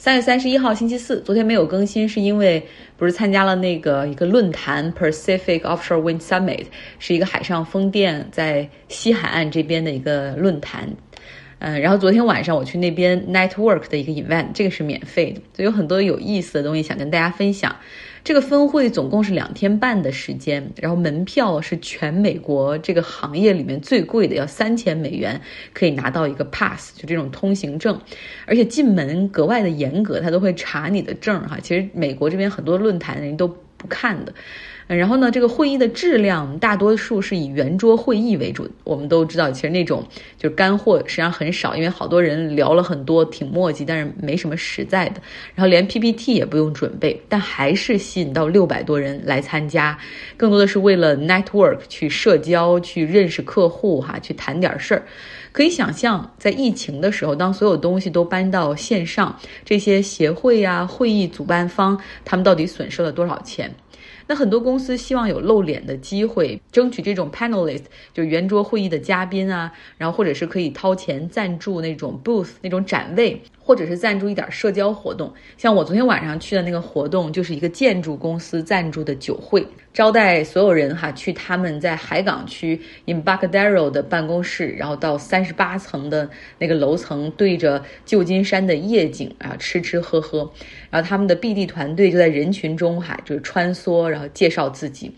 三月三十一号星期四，昨天没有更新，是因为不是参加了那个一个论坛 Pacific Offshore Wind Summit，是一个海上风电在西海岸这边的一个论坛。嗯，然后昨天晚上我去那边 Network 的一个 event，这个是免费的，所以有很多有意思的东西想跟大家分享。这个分会总共是两天半的时间，然后门票是全美国这个行业里面最贵的，要三千美元可以拿到一个 pass，就这种通行证，而且进门格外的严格，他都会查你的证哈。其实美国这边很多论坛人都不看的。然后呢，这个会议的质量大多数是以圆桌会议为主。我们都知道，其实那种就是干货实际上很少，因为好多人聊了很多，挺墨迹，但是没什么实在的。然后连 PPT 也不用准备，但还是吸引到六百多人来参加，更多的是为了 network 去社交、去认识客户哈，去谈点事儿。可以想象，在疫情的时候，当所有东西都搬到线上，这些协会呀、会议主办方他们到底损失了多少钱？那很多公司希望有露脸的机会，争取这种 panelist 就圆桌会议的嘉宾啊，然后或者是可以掏钱赞助那种 booth 那种展位。或者是赞助一点社交活动，像我昨天晚上去的那个活动，就是一个建筑公司赞助的酒会，招待所有人哈，去他们在海港区 Embarcadero 的办公室，然后到三十八层的那个楼层，对着旧金山的夜景啊，吃吃喝喝，然后他们的 BD 团队就在人群中哈，就是穿梭，然后介绍自己。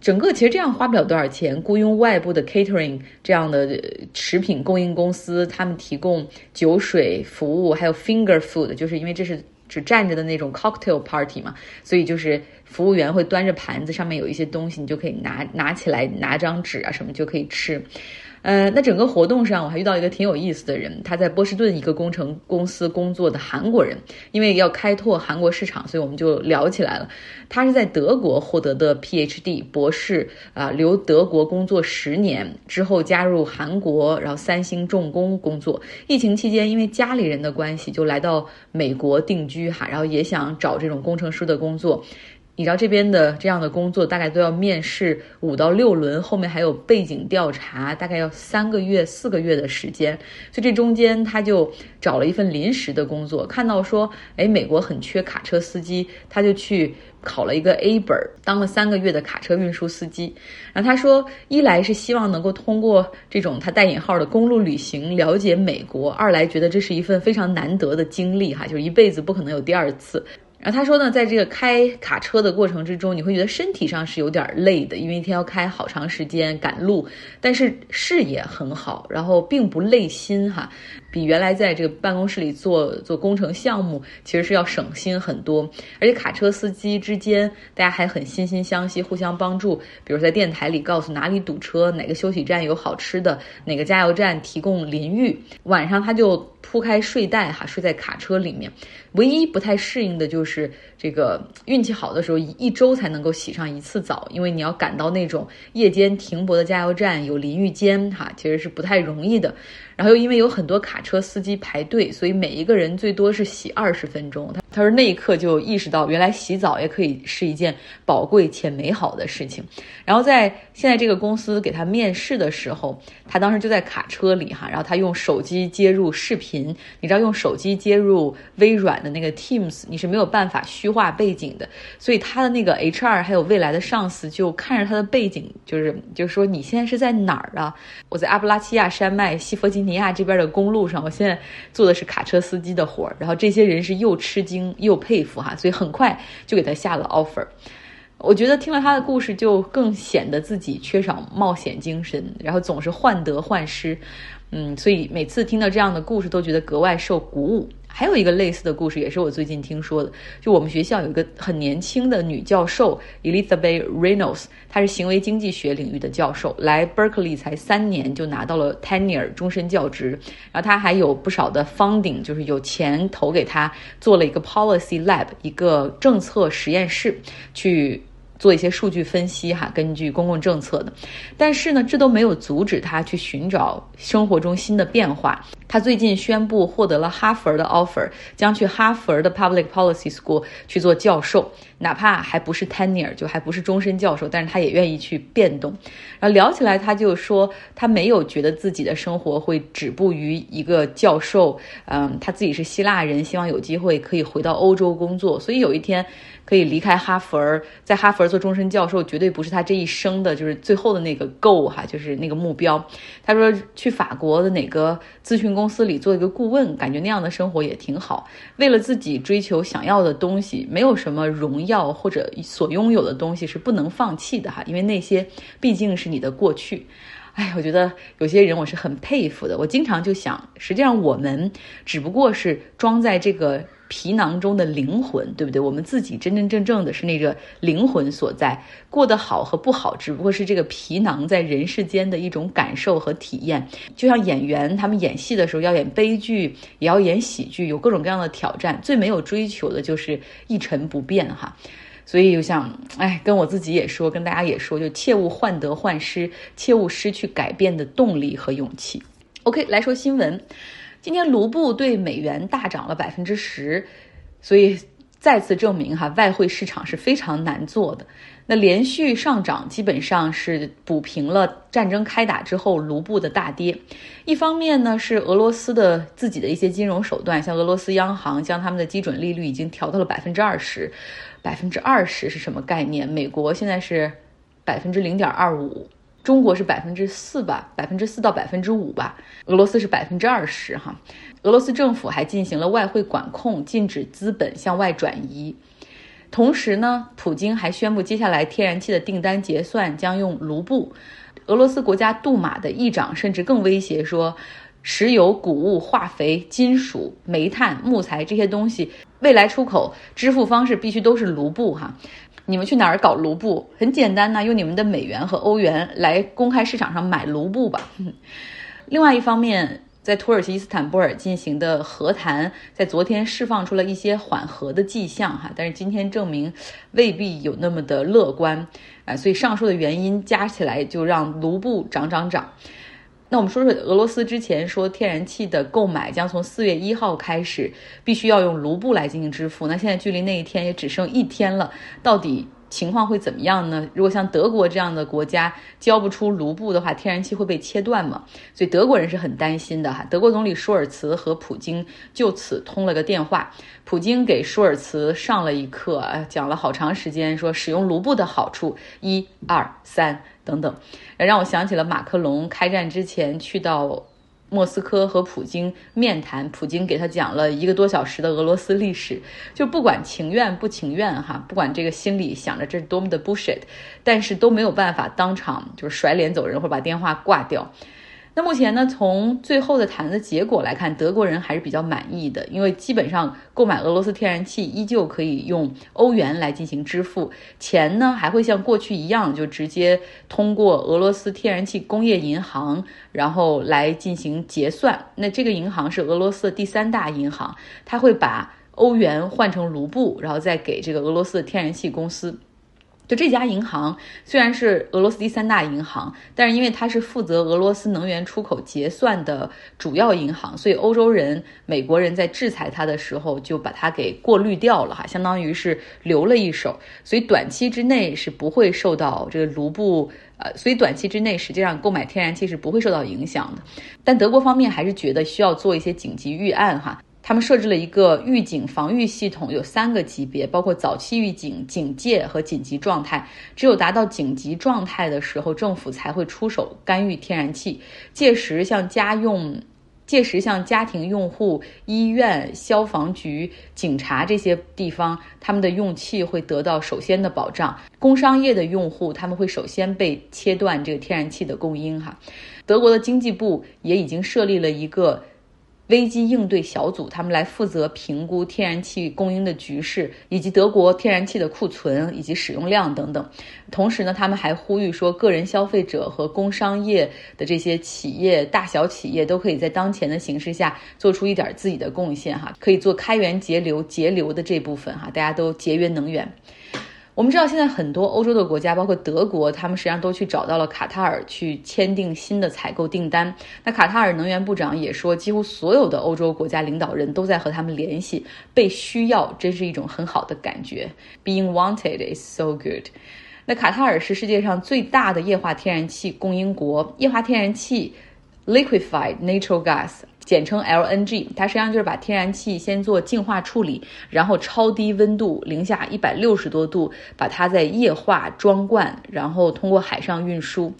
整个其实这样花不了多少钱，雇佣外部的 catering 这样的食品供应公司，他们提供酒水服务，还有 finger food，就是因为这是只站着的那种 cocktail party 嘛，所以就是服务员会端着盘子，上面有一些东西，你就可以拿拿起来，拿张纸啊什么就可以吃。呃，那整个活动上我还遇到一个挺有意思的人，他在波士顿一个工程公司工作的韩国人，因为要开拓韩国市场，所以我们就聊起来了。他是在德国获得的 PhD 博士啊，留德国工作十年之后加入韩国，然后三星重工工作。疫情期间因为家里人的关系就来到美国定居哈，然后也想找这种工程师的工作。你知道这边的这样的工作大概都要面试五到六轮，后面还有背景调查，大概要三个月、四个月的时间。所以这中间他就找了一份临时的工作，看到说，哎，美国很缺卡车司机，他就去考了一个 A 本，当了三个月的卡车运输司机。然后他说，一来是希望能够通过这种他带引号的公路旅行了解美国，二来觉得这是一份非常难得的经历哈，就是一辈子不可能有第二次。然后他说呢，在这个开卡车的过程之中，你会觉得身体上是有点累的，因为一天要开好长时间赶路，但是视野很好，然后并不累心哈。比原来在这个办公室里做做工程项目，其实是要省心很多。而且卡车司机之间，大家还很惺惺相惜，互相帮助。比如在电台里告诉哪里堵车，哪个休息站有好吃的，哪个加油站提供淋浴。晚上他就铺开睡袋哈，睡在卡车里面。唯一不太适应的就是这个运气好的时候，一周才能够洗上一次澡，因为你要赶到那种夜间停泊的加油站，有淋浴间哈，其实是不太容易的。然后又因为有很多卡车司机排队，所以每一个人最多是洗二十分钟。他说那一刻就意识到，原来洗澡也可以是一件宝贵且美好的事情。然后在现在这个公司给他面试的时候，他当时就在卡车里哈，然后他用手机接入视频。你知道用手机接入微软的那个 Teams，你是没有办法虚化背景的。所以他的那个 HR 还有未来的上司就看着他的背景，就是就是说你现在是在哪儿啊？我在阿布拉契亚山脉西弗吉。尼亚这边的公路上，我现在做的是卡车司机的活儿，然后这些人是又吃惊又佩服哈，所以很快就给他下了 offer。我觉得听了他的故事，就更显得自己缺少冒险精神，然后总是患得患失，嗯，所以每次听到这样的故事，都觉得格外受鼓舞。还有一个类似的故事，也是我最近听说的。就我们学校有一个很年轻的女教授，Elizabeth Reynolds，她是行为经济学领域的教授，来 Berkeley 才三年就拿到了 tenure 终身教职。然后她还有不少的 funding，就是有钱投给她做了一个 policy lab，一个政策实验室，去做一些数据分析哈，根据公共政策的，但是呢，这都没有阻止他去寻找生活中新的变化。他最近宣布获得了哈佛的 offer，将去哈佛的 Public Policy School 去做教授，哪怕还不是 tenure，就还不是终身教授，但是他也愿意去变动。然后聊起来，他就说他没有觉得自己的生活会止步于一个教授。嗯，他自己是希腊人，希望有机会可以回到欧洲工作，所以有一天。可以离开哈佛，在哈佛做终身教授，绝对不是他这一生的，就是最后的那个 goal 哈，就是那个目标。他说去法国的哪个咨询公公司里做一个顾问，感觉那样的生活也挺好。为了自己追求想要的东西，没有什么荣耀或者所拥有的东西是不能放弃的哈，因为那些毕竟是你的过去。哎，我觉得有些人我是很佩服的。我经常就想，实际上我们只不过是装在这个。皮囊中的灵魂，对不对？我们自己真真正正的是那个灵魂所在，过得好和不好，只不过是这个皮囊在人世间的一种感受和体验。就像演员，他们演戏的时候要演悲剧，也要演喜剧，有各种各样的挑战。最没有追求的就是一成不变，哈。所以，我想，哎，跟我自己也说，跟大家也说，就切勿患得患失，切勿失去改变的动力和勇气。OK，来说新闻。今天卢布对美元大涨了百分之十，所以再次证明哈外汇市场是非常难做的。那连续上涨基本上是补平了战争开打之后卢布的大跌。一方面呢是俄罗斯的自己的一些金融手段，像俄罗斯央行将他们的基准利率已经调到了百分之二十，百分之二十是什么概念？美国现在是百分之零点二五。中国是百分之四吧，百分之四到百分之五吧。俄罗斯是百分之二十哈。俄罗斯政府还进行了外汇管控，禁止资本向外转移。同时呢，普京还宣布，接下来天然气的订单结算将用卢布。俄罗斯国家杜马的议长甚至更威胁说，石油、谷物、化肥、金属、煤炭、木材这些东西，未来出口支付方式必须都是卢布哈。你们去哪儿搞卢布？很简单呐，用你们的美元和欧元来公开市场上买卢布吧。另外一方面，在土耳其伊斯坦布尔进行的和谈，在昨天释放出了一些缓和的迹象哈，但是今天证明未必有那么的乐观啊，所以上述的原因加起来就让卢布涨涨涨。那我们说说俄罗斯之前说天然气的购买将从四月一号开始，必须要用卢布来进行支付。那现在距离那一天也只剩一天了，到底情况会怎么样呢？如果像德国这样的国家交不出卢布的话，天然气会被切断吗？所以德国人是很担心的哈。德国总理舒尔茨和普京就此通了个电话，普京给舒尔茨上了一课，讲了好长时间，说使用卢布的好处，一二三。等等，让我想起了马克龙开战之前去到莫斯科和普京面谈，普京给他讲了一个多小时的俄罗斯历史，就不管情愿不情愿哈，不管这个心里想着这是多么的 bullshit，但是都没有办法当场就是甩脸走人或者把电话挂掉。那目前呢，从最后的谈的结果来看，德国人还是比较满意的，因为基本上购买俄罗斯天然气依旧可以用欧元来进行支付，钱呢还会像过去一样，就直接通过俄罗斯天然气工业银行，然后来进行结算。那这个银行是俄罗斯的第三大银行，它会把欧元换成卢布，然后再给这个俄罗斯的天然气公司。就这家银行虽然是俄罗斯第三大银行，但是因为它是负责俄罗斯能源出口结算的主要银行，所以欧洲人、美国人在制裁它的时候就把它给过滤掉了哈，相当于是留了一手，所以短期之内是不会受到这个卢布呃，所以短期之内实际上购买天然气是不会受到影响的。但德国方面还是觉得需要做一些紧急预案哈。他们设置了一个预警防御系统，有三个级别，包括早期预警、警戒和紧急状态。只有达到紧急状态的时候，政府才会出手干预天然气。届时，像家用、届时像家庭用户、医院、消防局、警察这些地方，他们的用气会得到首先的保障。工商业的用户，他们会首先被切断这个天然气的供应。哈，德国的经济部也已经设立了一个。危机应对小组，他们来负责评估天然气供应的局势，以及德国天然气的库存以及使用量等等。同时呢，他们还呼吁说，个人消费者和工商业的这些企业，大小企业都可以在当前的形势下做出一点自己的贡献，哈，可以做开源节流、节流的这部分，哈，大家都节约能源。我们知道，现在很多欧洲的国家，包括德国，他们实际上都去找到了卡塔尔去签订新的采购订单。那卡塔尔能源部长也说，几乎所有的欧洲国家领导人都在和他们联系，被需要真是一种很好的感觉。Being wanted is so good。那卡塔尔是世界上最大的液化天然气供应国，液化天然气 （liquefied natural gas）。简称 LNG，它实际上就是把天然气先做净化处理，然后超低温度零下一百六十多度，把它在液化装罐，然后通过海上运输。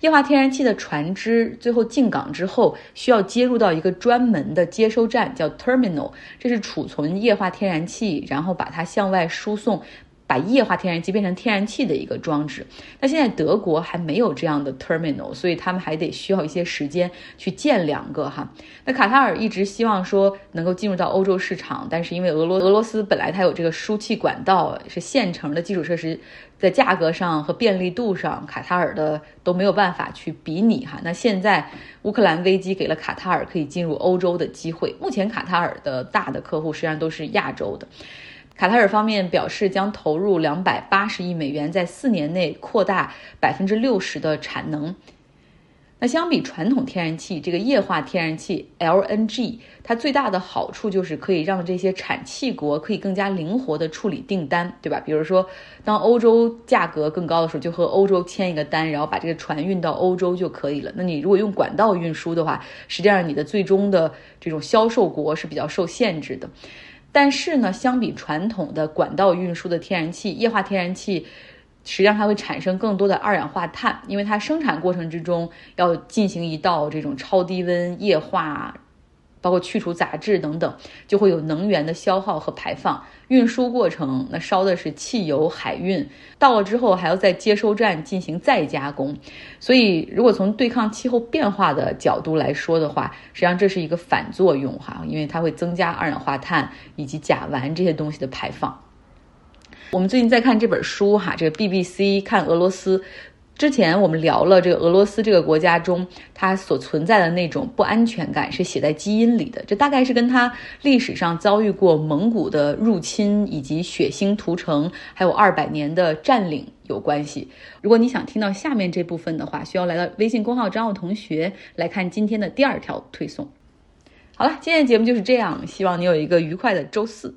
液化天然气的船只最后进港之后，需要接入到一个专门的接收站，叫 terminal，这是储存液化天然气，然后把它向外输送。把液化天然气变成天然气的一个装置，那现在德国还没有这样的 terminal，所以他们还得需要一些时间去建两个哈。那卡塔尔一直希望说能够进入到欧洲市场，但是因为俄罗俄罗斯本来它有这个输气管道是现成的基础设施，在价格上和便利度上，卡塔尔的都没有办法去比拟哈。那现在乌克兰危机给了卡塔尔可以进入欧洲的机会，目前卡塔尔的大的客户实际上都是亚洲的。卡塔尔方面表示将投入两百八十亿美元，在四年内扩大百分之六十的产能。那相比传统天然气，这个液化天然气 LNG，它最大的好处就是可以让这些产气国可以更加灵活的处理订单，对吧？比如说，当欧洲价格更高的时候，就和欧洲签一个单，然后把这个船运到欧洲就可以了。那你如果用管道运输的话，实际上你的最终的这种销售国是比较受限制的。但是呢，相比传统的管道运输的天然气，液化天然气实际上它会产生更多的二氧化碳，因为它生产过程之中要进行一道这种超低温液化。包括去除杂质等等，就会有能源的消耗和排放。运输过程那烧的是汽油，海运到了之后还要在接收站进行再加工。所以，如果从对抗气候变化的角度来说的话，实际上这是一个反作用哈，因为它会增加二氧化碳以及甲烷这些东西的排放。我们最近在看这本书哈，这个 BBC 看俄罗斯。之前我们聊了这个俄罗斯这个国家中，它所存在的那种不安全感是写在基因里的。这大概是跟它历史上遭遇过蒙古的入侵，以及血腥屠城，还有二百年的占领有关系。如果你想听到下面这部分的话，需要来到微信公号张奥同学来看今天的第二条推送。好了，今天的节目就是这样，希望你有一个愉快的周四。